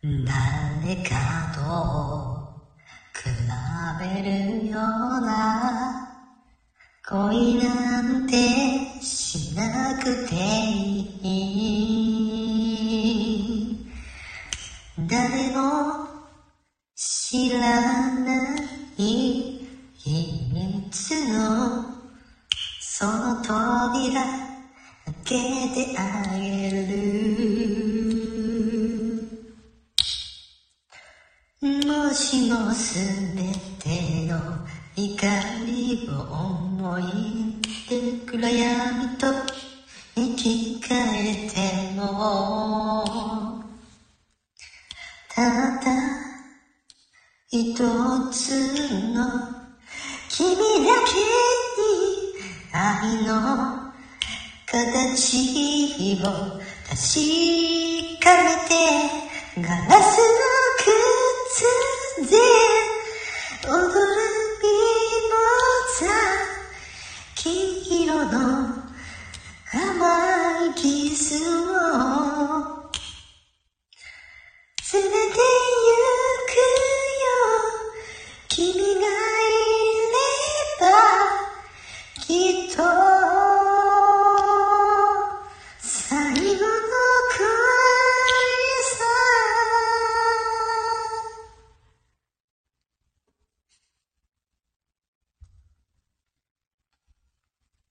誰かと比べるような恋なんてしなくていい。誰も知らない秘密のその扉開けてあげる。もしもすべての光を思い出暗闇と生き返ってもただ一つの君だけに愛の形を確かめてガラスの甘いキスを。連れて行くよ。君が